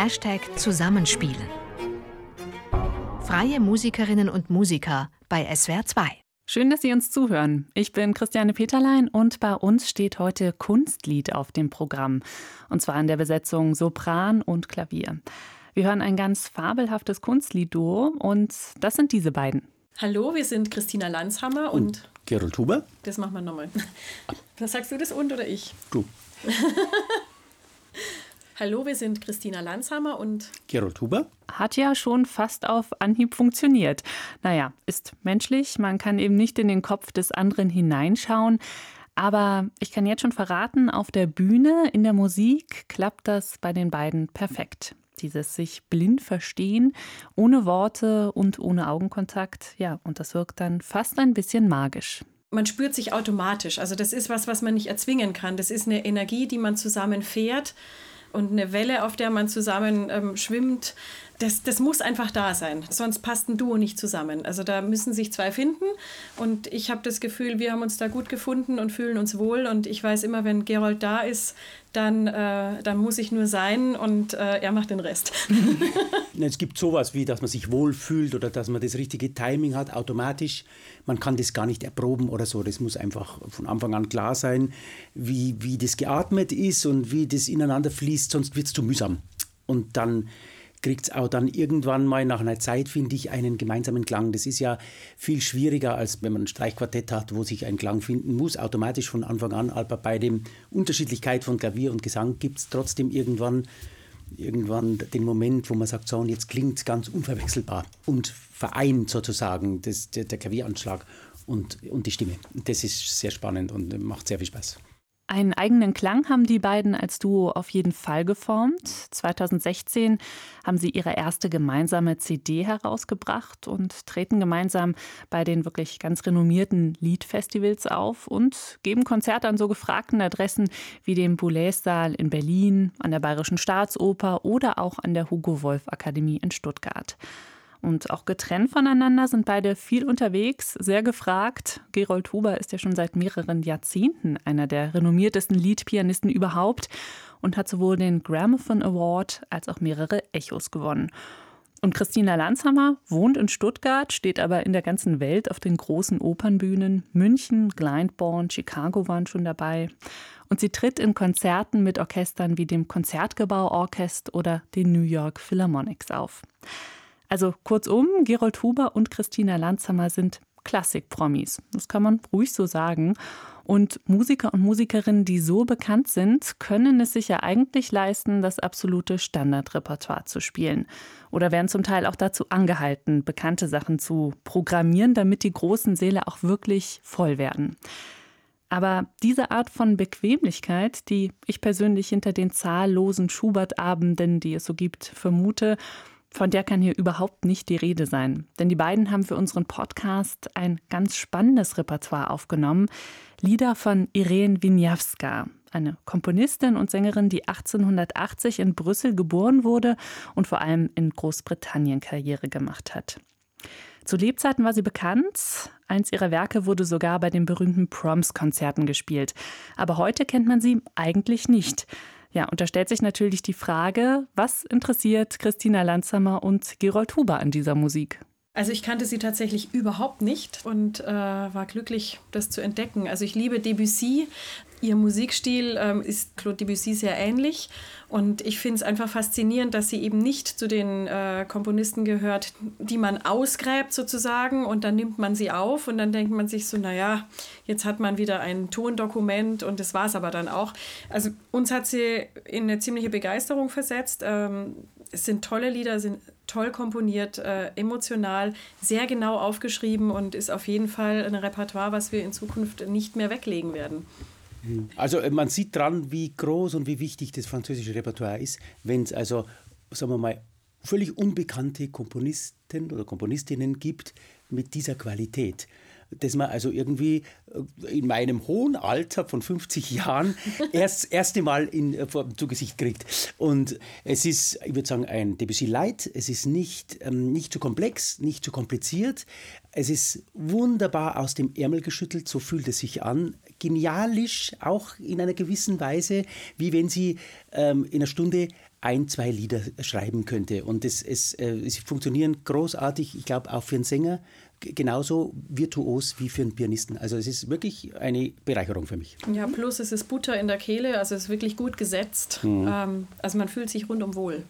Hashtag Zusammenspielen. Freie Musikerinnen und Musiker bei SWR 2. Schön, dass Sie uns zuhören. Ich bin Christiane Peterlein und bei uns steht heute Kunstlied auf dem Programm. Und zwar in der Besetzung Sopran und Klavier. Wir hören ein ganz fabelhaftes Kunstlied-Duo und das sind diese beiden. Hallo, wir sind Christina Landshammer und, und Gerold Huber. Das machen wir nochmal. Was sagst du das und oder ich? Du. Hallo, wir sind Christina Landshammer und Gerold Huber. Hat ja schon fast auf Anhieb funktioniert. Naja, ist menschlich, man kann eben nicht in den Kopf des anderen hineinschauen. Aber ich kann jetzt schon verraten, auf der Bühne, in der Musik klappt das bei den beiden perfekt. Dieses sich blind verstehen, ohne Worte und ohne Augenkontakt. Ja, und das wirkt dann fast ein bisschen magisch man spürt sich automatisch. Also das ist was, was man nicht erzwingen kann. Das ist eine Energie, die man zusammen fährt und eine Welle, auf der man zusammen ähm, schwimmt, das, das muss einfach da sein. Sonst passt ein Duo nicht zusammen. Also da müssen sich zwei finden. Und ich habe das Gefühl, wir haben uns da gut gefunden und fühlen uns wohl. Und ich weiß immer, wenn Gerold da ist, dann, äh, dann muss ich nur sein und äh, er macht den Rest. es gibt sowas wie, dass man sich wohlfühlt oder dass man das richtige Timing hat, automatisch. Man kann das gar nicht erproben oder so. Das muss einfach von Anfang an klar sein, wie, wie das geatmet ist und wie das ineinander fließt, sonst wird es zu mühsam. Und dann kriegt es auch dann irgendwann mal nach einer Zeit, finde ich, einen gemeinsamen Klang. Das ist ja viel schwieriger, als wenn man ein Streichquartett hat, wo sich ein Klang finden muss, automatisch von Anfang an. Aber bei der Unterschiedlichkeit von Klavier und Gesang gibt es trotzdem irgendwann, irgendwann den Moment, wo man sagt, so, und jetzt klingt es ganz unverwechselbar und vereint sozusagen das, der, der Klavieranschlag und, und die Stimme. Das ist sehr spannend und macht sehr viel Spaß. Einen eigenen Klang haben die beiden als Duo auf jeden Fall geformt. 2016 haben sie ihre erste gemeinsame CD herausgebracht und treten gemeinsam bei den wirklich ganz renommierten Liedfestivals auf und geben Konzerte an so gefragten Adressen wie dem Boulez-Saal in Berlin, an der Bayerischen Staatsoper oder auch an der Hugo Wolf Akademie in Stuttgart. Und auch getrennt voneinander sind beide viel unterwegs, sehr gefragt. Gerold Huber ist ja schon seit mehreren Jahrzehnten einer der renommiertesten Liedpianisten überhaupt und hat sowohl den Gramophone Award als auch mehrere Echos gewonnen. Und Christina Landshammer wohnt in Stuttgart, steht aber in der ganzen Welt auf den großen Opernbühnen. München, Glyndebourne, Chicago waren schon dabei. Und sie tritt in Konzerten mit Orchestern wie dem Konzertgebau Orchest oder den New York Philharmonics auf. Also kurzum, Gerold Huber und Christina Landshammer sind Klassik-Promis. Das kann man ruhig so sagen. Und Musiker und Musikerinnen, die so bekannt sind, können es sich ja eigentlich leisten, das absolute Standardrepertoire zu spielen. Oder werden zum Teil auch dazu angehalten, bekannte Sachen zu programmieren, damit die großen Säle auch wirklich voll werden. Aber diese Art von Bequemlichkeit, die ich persönlich hinter den zahllosen Schubert-Abenden, die es so gibt, vermute, von der kann hier überhaupt nicht die Rede sein. Denn die beiden haben für unseren Podcast ein ganz spannendes Repertoire aufgenommen. Lieder von Irene Wieniawska, eine Komponistin und Sängerin, die 1880 in Brüssel geboren wurde und vor allem in Großbritannien Karriere gemacht hat. Zu Lebzeiten war sie bekannt. Eins ihrer Werke wurde sogar bei den berühmten Proms-Konzerten gespielt. Aber heute kennt man sie eigentlich nicht. Ja, und da stellt sich natürlich die Frage, was interessiert Christina Lanzhammer und Gerold Huber an dieser Musik? Also ich kannte sie tatsächlich überhaupt nicht und äh, war glücklich, das zu entdecken. Also ich liebe Debussy. Ihr Musikstil ähm, ist Claude Debussy sehr ähnlich und ich finde es einfach faszinierend, dass sie eben nicht zu den äh, Komponisten gehört, die man ausgräbt sozusagen und dann nimmt man sie auf und dann denkt man sich so, naja, jetzt hat man wieder ein Tondokument und das war es aber dann auch. Also uns hat sie in eine ziemliche Begeisterung versetzt. Ähm, es sind tolle Lieder, sind toll komponiert, äh, emotional, sehr genau aufgeschrieben und ist auf jeden Fall ein Repertoire, was wir in Zukunft nicht mehr weglegen werden. Also äh, man sieht dran, wie groß und wie wichtig das französische Repertoire ist, wenn es also, sagen wir mal, völlig unbekannte Komponisten oder Komponistinnen gibt mit dieser Qualität. Das man also irgendwie äh, in meinem hohen Alter von 50 Jahren erst erste Mal in, äh, vor zu Gesicht kriegt. Und es ist, ich würde sagen, ein Debussy Light. Es ist nicht, ähm, nicht zu komplex, nicht zu kompliziert. Es ist wunderbar aus dem Ärmel geschüttelt, so fühlt es sich an. Genialisch, auch in einer gewissen Weise, wie wenn Sie ähm, in einer Stunde ein, zwei Lieder schreiben könnte. Und es, es, äh, sie funktionieren großartig, ich glaube auch für einen Sänger genauso virtuos wie für einen Pianisten. Also es ist wirklich eine Bereicherung für mich. Ja, plus es ist Butter in der Kehle, also es ist wirklich gut gesetzt. Mhm. Ähm, also man fühlt sich rundum wohl.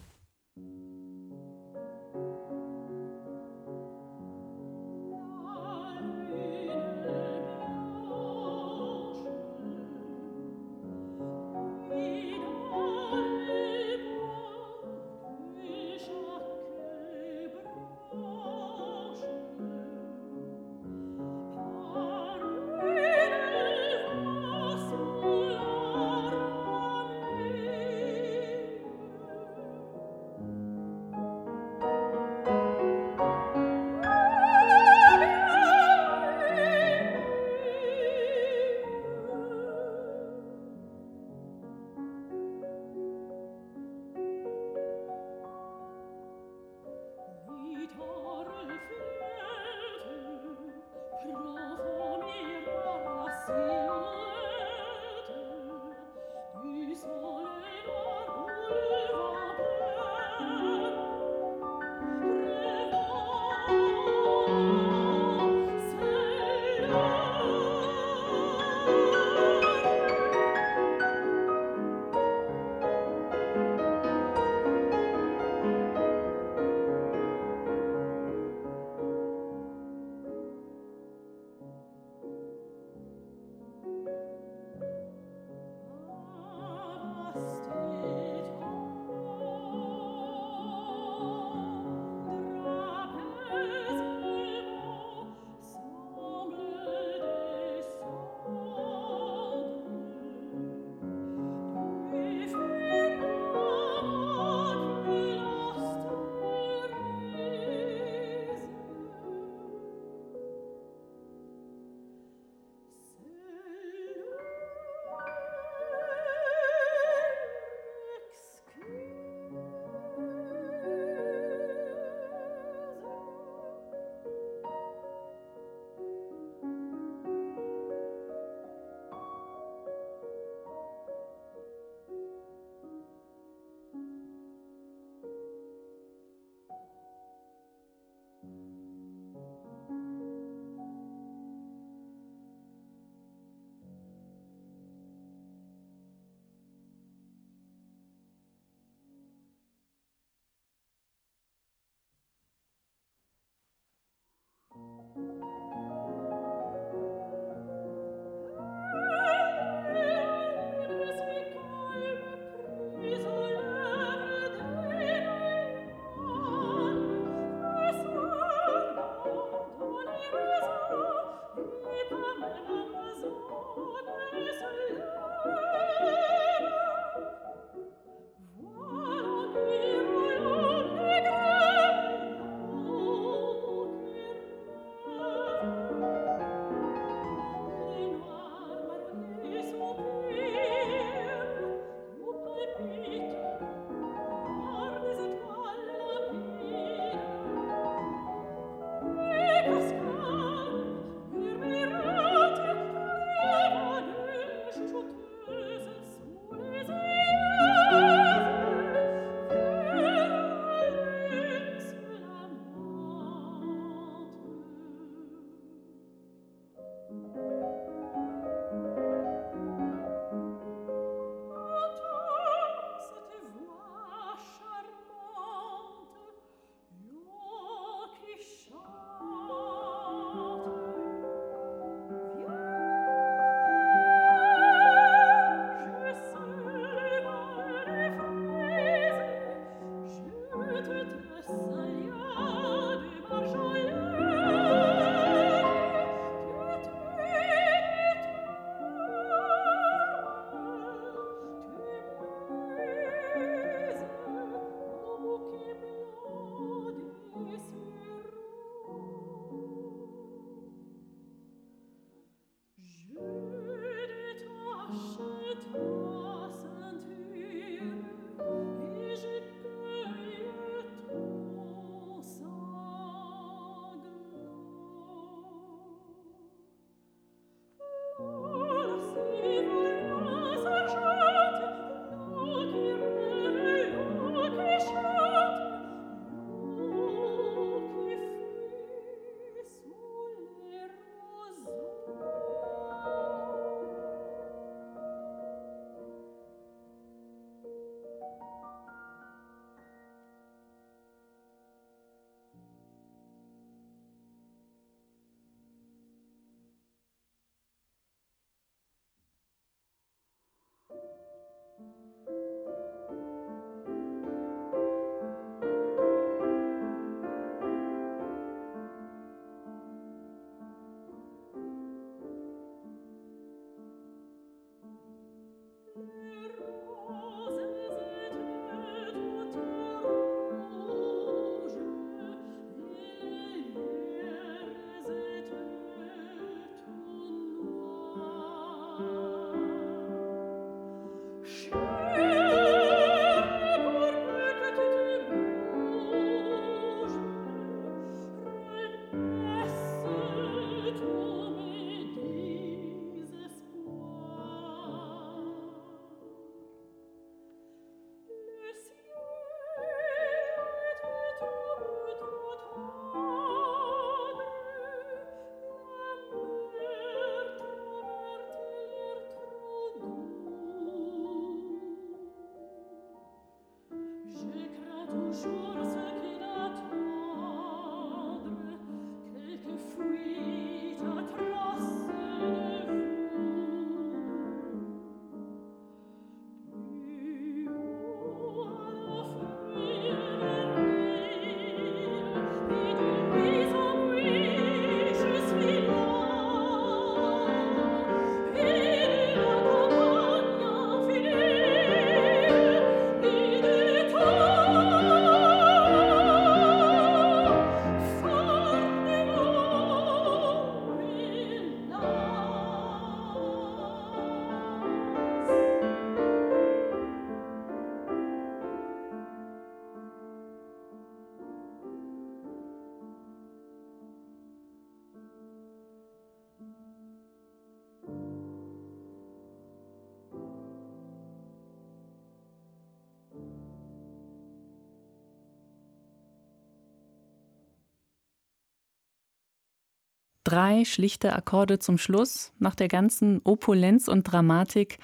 Drei schlichte Akkorde zum Schluss, nach der ganzen Opulenz und Dramatik,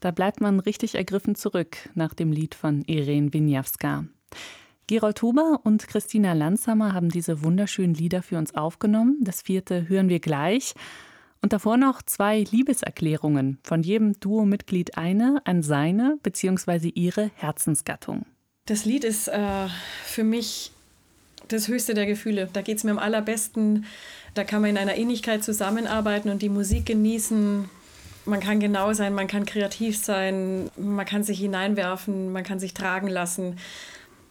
da bleibt man richtig ergriffen zurück nach dem Lied von Irene Wieniawska. Gerold Huber und Christina Lanzhammer haben diese wunderschönen Lieder für uns aufgenommen. Das vierte hören wir gleich. Und davor noch zwei Liebeserklärungen, von jedem Duo-Mitglied eine an seine bzw. ihre Herzensgattung. Das Lied ist äh, für mich das höchste der Gefühle. Da geht es mir am allerbesten. Da kann man in einer Ähnlichkeit zusammenarbeiten und die Musik genießen. Man kann genau sein, man kann kreativ sein, man kann sich hineinwerfen, man kann sich tragen lassen.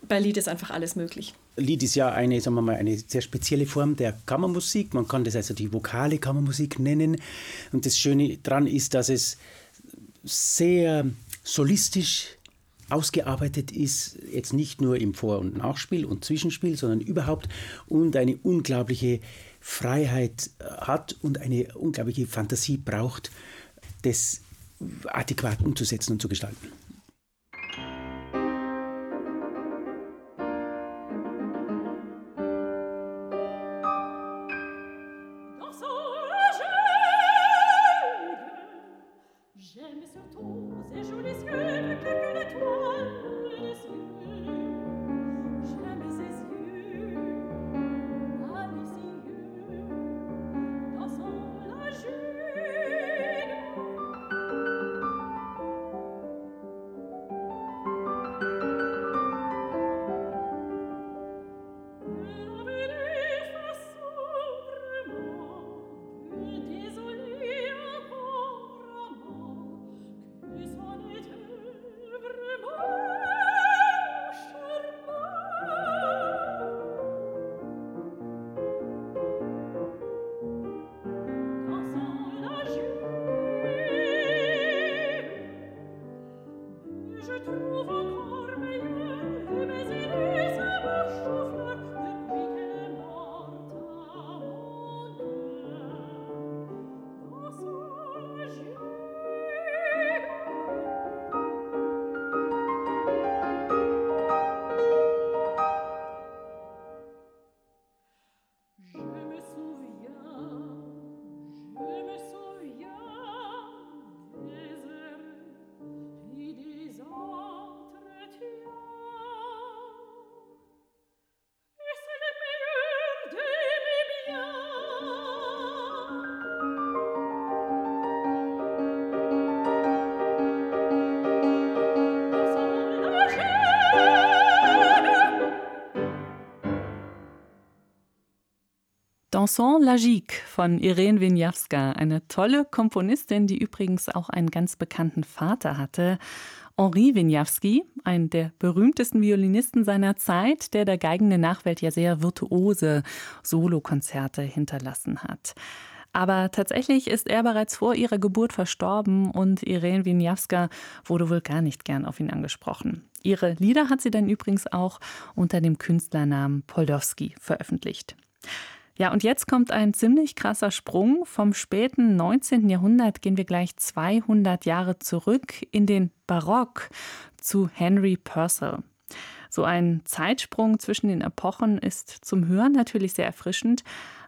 Bei Lied ist einfach alles möglich. Lied ist ja eine, sagen wir mal, eine sehr spezielle Form der Kammermusik. Man kann das also die vokale Kammermusik nennen. Und das Schöne daran ist, dass es sehr solistisch ausgearbeitet ist, jetzt nicht nur im Vor- und Nachspiel und Zwischenspiel, sondern überhaupt und eine unglaubliche Freiheit äh, hat und eine unglaubliche Fantasie braucht, das adäquat umzusetzen und zu gestalten. Chanson Lagique von Irene Wieniawska, eine tolle Komponistin, die übrigens auch einen ganz bekannten Vater hatte. Henri Wieniawski, ein der berühmtesten Violinisten seiner Zeit, der der geigenden Nachwelt ja sehr virtuose Solokonzerte hinterlassen hat. Aber tatsächlich ist er bereits vor ihrer Geburt verstorben und Irene Wieniawska wurde wohl gar nicht gern auf ihn angesprochen. Ihre Lieder hat sie dann übrigens auch unter dem Künstlernamen Poldowski veröffentlicht. Ja, und jetzt kommt ein ziemlich krasser Sprung. Vom späten 19. Jahrhundert gehen wir gleich 200 Jahre zurück in den Barock zu Henry Purcell. So ein Zeitsprung zwischen den Epochen ist zum Hören natürlich sehr erfrischend,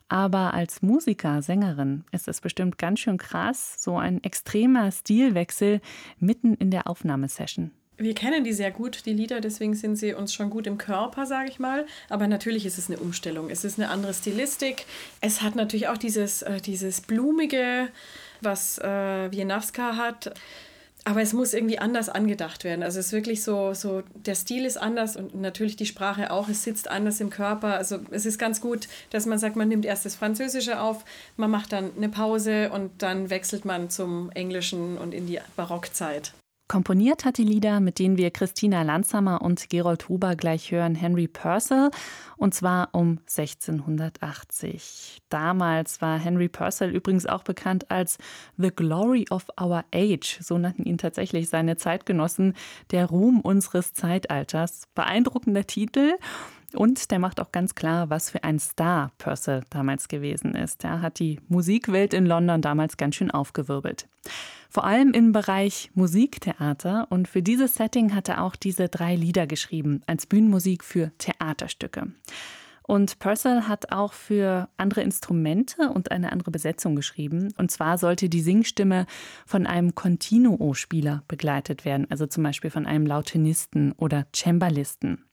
aber als Musiker, Sängerin ist es bestimmt ganz schön krass, so ein extremer Stilwechsel mitten in der Aufnahmesession. Wir kennen die sehr gut, die Lieder, deswegen sind sie uns schon gut im Körper, sage ich mal. Aber natürlich ist es eine Umstellung. Es ist eine andere Stilistik. Es hat natürlich auch dieses, äh, dieses Blumige, was äh, Wienawska hat. Aber es muss irgendwie anders angedacht werden. Also es ist wirklich so, so, der Stil ist anders und natürlich die Sprache auch. Es sitzt anders im Körper. Also es ist ganz gut, dass man sagt, man nimmt erst das Französische auf, man macht dann eine Pause und dann wechselt man zum Englischen und in die Barockzeit. Komponiert hat die Lieder, mit denen wir Christina Lanzhammer und Gerold Huber gleich hören, Henry Purcell, und zwar um 1680. Damals war Henry Purcell übrigens auch bekannt als The Glory of Our Age, so nannten ihn tatsächlich seine Zeitgenossen, der Ruhm unseres Zeitalters. Beeindruckender Titel. Und der macht auch ganz klar, was für ein Star Purcell damals gewesen ist. Er hat die Musikwelt in London damals ganz schön aufgewirbelt. Vor allem im Bereich Musiktheater. Und für dieses Setting hat er auch diese drei Lieder geschrieben, als Bühnenmusik für Theaterstücke. Und Purcell hat auch für andere Instrumente und eine andere Besetzung geschrieben. Und zwar sollte die Singstimme von einem Continuo-Spieler begleitet werden, also zum Beispiel von einem Lautenisten oder Cembalisten.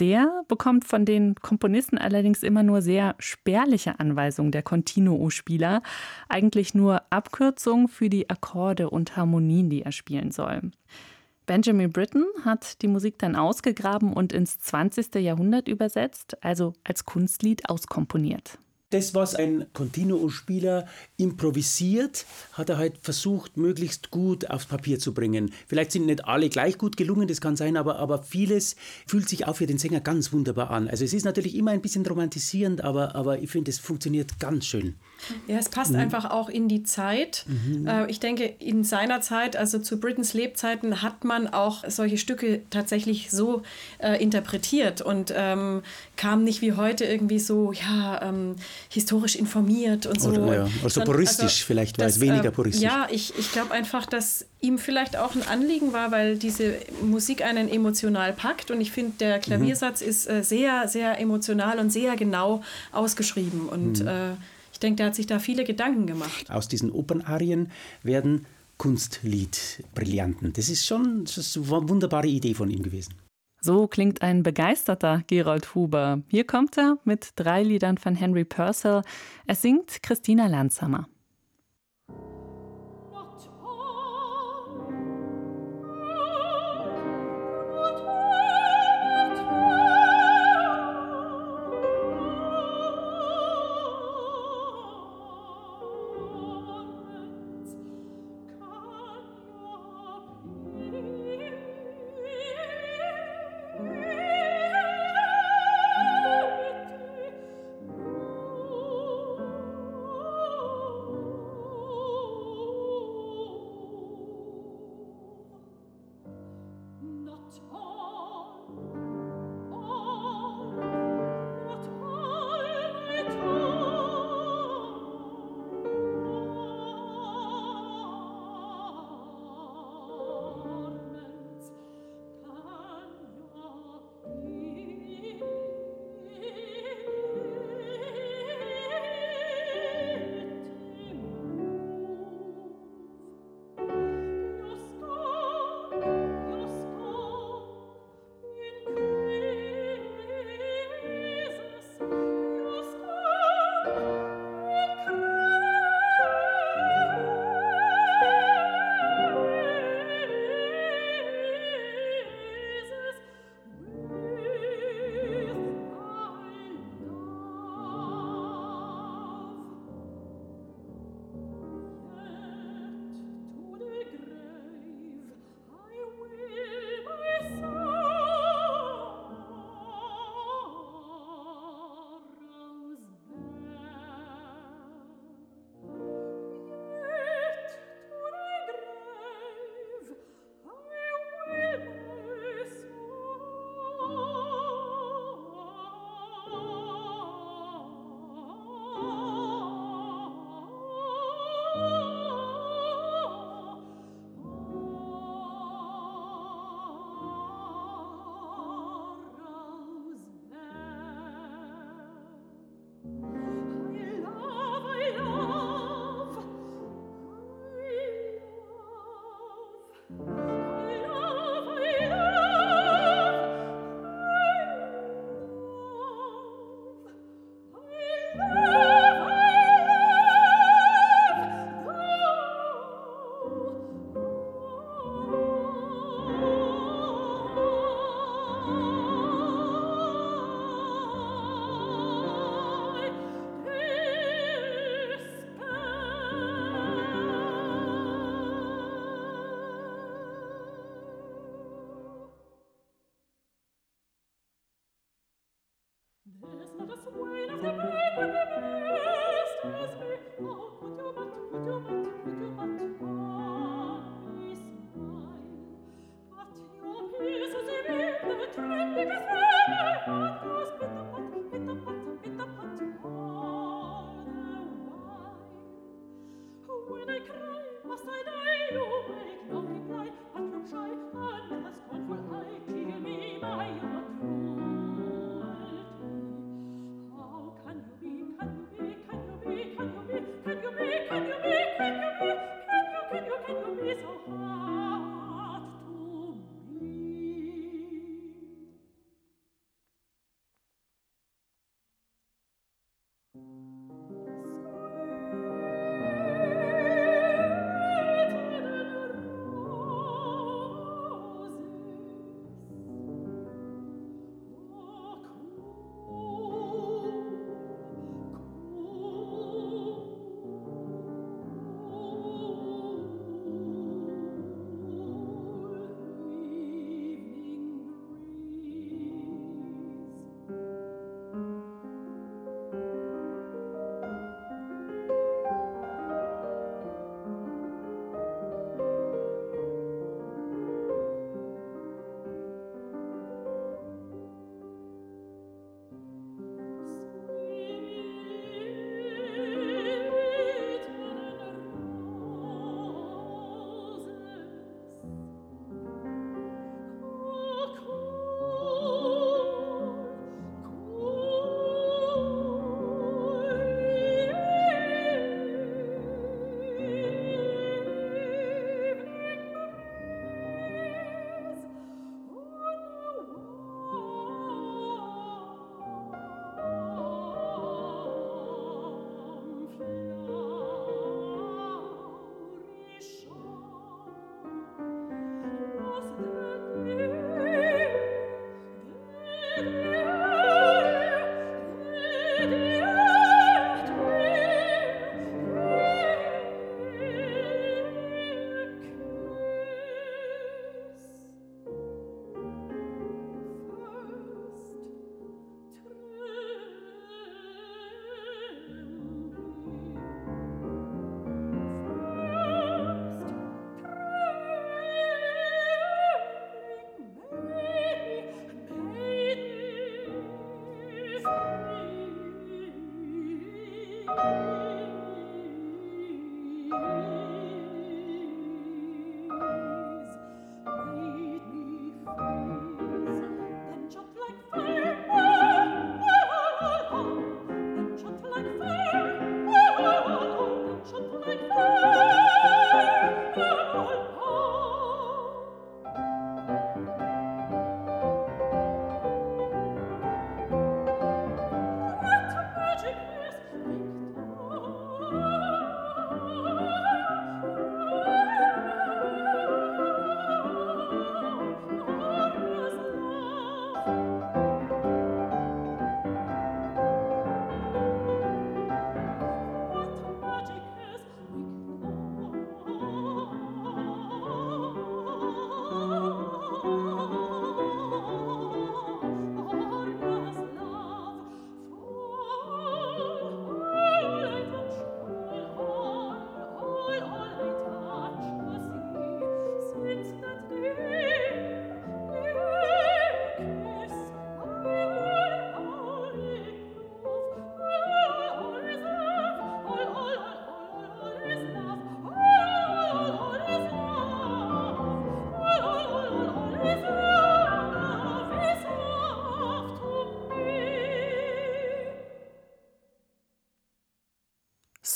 Der bekommt von den Komponisten allerdings immer nur sehr spärliche Anweisungen der Continuo-Spieler, eigentlich nur Abkürzungen für die Akkorde und Harmonien, die er spielen soll. Benjamin Britten hat die Musik dann ausgegraben und ins 20. Jahrhundert übersetzt, also als Kunstlied auskomponiert das, was ein Continuo-Spieler improvisiert, hat er halt versucht, möglichst gut aufs Papier zu bringen. Vielleicht sind nicht alle gleich gut gelungen, das kann sein, aber, aber vieles fühlt sich auch für den Sänger ganz wunderbar an. Also es ist natürlich immer ein bisschen romantisierend, aber, aber ich finde, es funktioniert ganz schön. Ja, es passt mhm. einfach auch in die Zeit. Mhm. Äh, ich denke, in seiner Zeit, also zu Britons Lebzeiten, hat man auch solche Stücke tatsächlich so äh, interpretiert und ähm, kam nicht wie heute irgendwie so, ja, ähm, historisch informiert und so. Oder, ja. Also puristisch also, vielleicht, weil es weniger äh, puristisch. Ja, ich, ich glaube einfach, dass ihm vielleicht auch ein Anliegen war, weil diese Musik einen emotional packt und ich finde, der Klaviersatz mhm. ist äh, sehr, sehr emotional und sehr genau ausgeschrieben und mhm. Ich denke, der hat sich da viele Gedanken gemacht. Aus diesen Opernarien werden Kunstlied-Brillanten. Das ist schon das ist eine wunderbare Idee von ihm gewesen. So klingt ein begeisterter Gerold Huber. Hier kommt er mit drei Liedern von Henry Purcell. Er singt Christina Landshammer.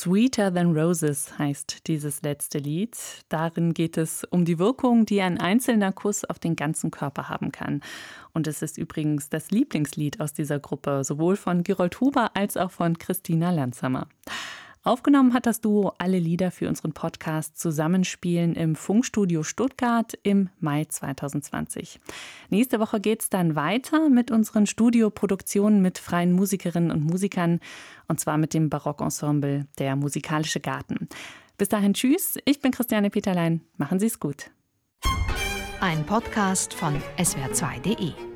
Sweeter Than Roses heißt dieses letzte Lied. Darin geht es um die Wirkung, die ein einzelner Kuss auf den ganzen Körper haben kann. Und es ist übrigens das Lieblingslied aus dieser Gruppe, sowohl von Gerold Huber als auch von Christina Lanzhammer. Aufgenommen hat das Duo alle Lieder für unseren Podcast Zusammenspielen im Funkstudio Stuttgart im Mai 2020. Nächste Woche geht es dann weiter mit unseren Studioproduktionen mit freien Musikerinnen und Musikern und zwar mit dem Barockensemble Der Musikalische Garten. Bis dahin tschüss, ich bin Christiane Peterlein. Machen Sie es gut. Ein Podcast von swr2.de